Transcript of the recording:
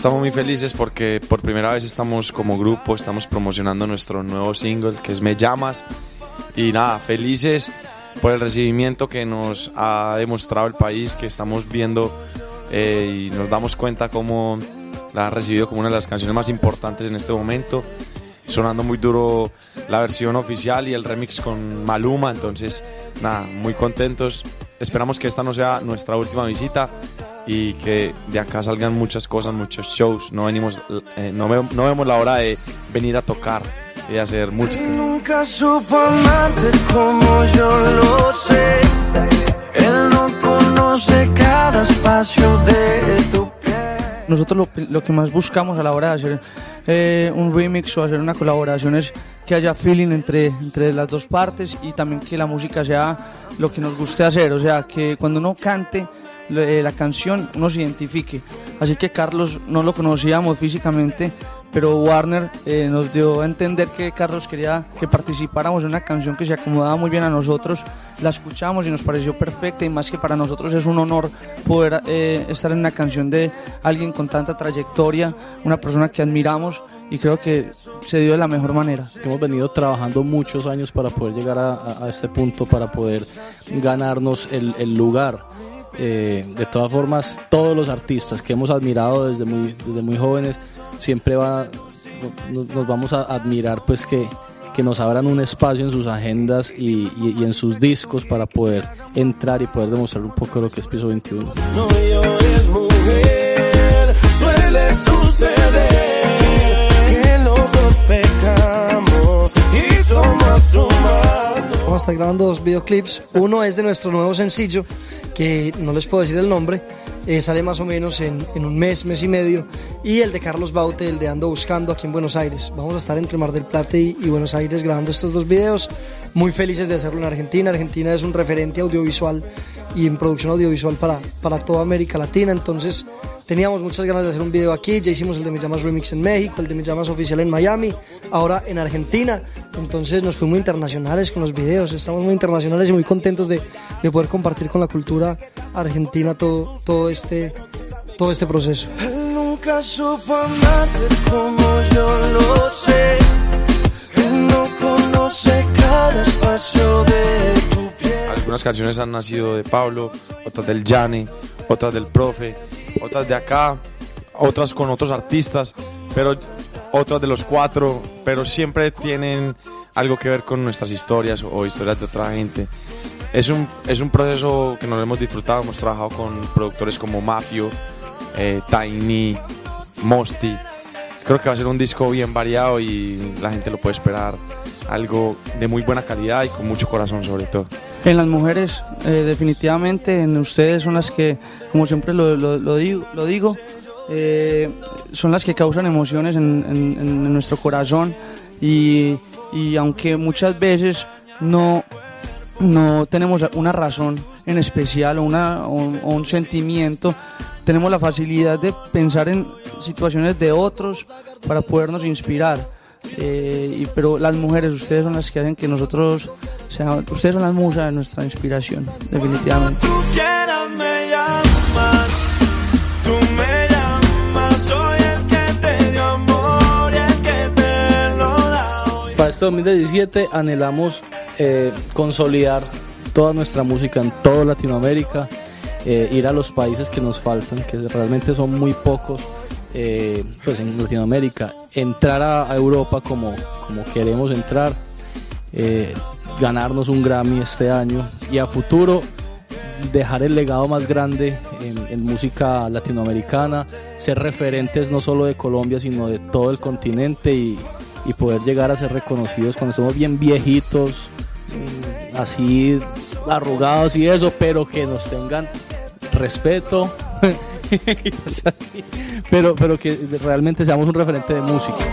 estamos muy felices porque por primera vez estamos como grupo, estamos promocionando nuestro nuevo single que es Me Llamas. Y nada, felices por el recibimiento que nos ha demostrado el país, que estamos viendo eh, y nos damos cuenta cómo la han recibido como una de las canciones más importantes en este momento. Sonando muy duro la versión oficial y el remix con Maluma, entonces nada, muy contentos. Esperamos que esta no sea nuestra última visita y que de acá salgan muchas cosas, muchos shows. No, venimos, eh, no, ve- no vemos la hora de venir a tocar y de hacer música. Nunca supo amarte como yo lo sé. Él no conoce cada espacio de tu piel. Nosotros lo, lo que más buscamos a la hora de hacer eh, un remix o hacer una colaboración es que haya feeling entre, entre las dos partes y también que la música sea lo que nos guste hacer, o sea, que cuando uno cante la canción uno se identifique. Así que Carlos no lo conocíamos físicamente, pero Warner eh, nos dio a entender que Carlos quería que participáramos en una canción que se acomodaba muy bien a nosotros. La escuchamos y nos pareció perfecta y más que para nosotros es un honor poder eh, estar en una canción de alguien con tanta trayectoria, una persona que admiramos y creo que se dio de la mejor manera. hemos venido trabajando muchos años para poder llegar a, este punto, para poder ganarnos el lugar. Eh, de todas formas, todos los artistas que hemos admirado desde muy, desde muy jóvenes, siempre va, nos, vamos a admirar pues que, que nos abran un espacio en sus agendas y, y- en sus discos para poder entrar y poder demostrar un poco lo que es Piso 21. No llores, mujer. Suele suceder que los dos pecamos y somos. Vamos a estar grabando dos videoclips. Uno es de nuestro nuevo sencillo, que no les puedo decir el nombre. eh, sale más o menos en, un mes, mes y medio. Y el de Carlos Baute, el de Ando Buscando aquí en Buenos Aires. Vamos a estar entre Mar del Plata y Buenos Aires grabando estos dos videos. Muy felices de hacerlo en Argentina. Argentina es un referente audiovisual y en producción audiovisual para, para toda América Latina. Entonces teníamos muchas ganas de hacer un video aquí. Ya hicimos el de Me Llamas Remix en México, el de Me Llamas Oficial en Miami, ahora en Argentina. Entonces nos fuimos internacionales con los videos. Estamos muy internacionales y muy contentos de, de poder compartir con la cultura argentina todo, todo, este, todo este proceso. Él nunca supo amarte como yo lo sé. Algunas canciones han nacido de Pablo, otras del Yane, otras del Profe, otras de acá, otras con otros artistas, pero otras de los cuatro, pero siempre tienen algo que ver con nuestras historias o historias de otra gente. Es un, es un proceso que nos hemos disfrutado, hemos trabajado con productores como Mafio, eh, Tiny, Mosti. Creo que va a ser un disco bien variado y la gente lo puede esperar. Algo de muy buena calidad y con mucho corazón sobre todo. En las mujeres, eh, definitivamente, en ustedes son las que, como siempre lo, digo, lo digo eh, son las que causan emociones en, nuestro corazón y, y aunque muchas veces no, no tenemos una razón en especial o, una, un- sentimiento, tenemos la facilidad de pensar en situaciones de otros para podernos inspirar. Eh, pero las mujeres, ustedes son las que hacen que nosotros, sea, ustedes son las musas de nuestra inspiración, definitivamente. Tú quieras me llamas, tú me llamas, soy el que te dio amor y el que te lo da hoy. Para este 2017 anhelamos eh, consolidar toda nuestra música en toda Latinoamérica, eh, ir a los países que nos faltan, que realmente son muy pocos, eh, pues en Latinoamérica, entrar a, a Europa como, como queremos entrar, eh, ganarnos un Grammy este año y a futuro dejar el legado más grande en, música latinoamericana, ser referentes no solo de Colombia, sino de todo el continente y, y poder llegar a ser reconocidos cuando estemos bien viejitos, así arrugados y eso, pero que nos tengan respeto, pero, pero que realmente seamos un referente de música.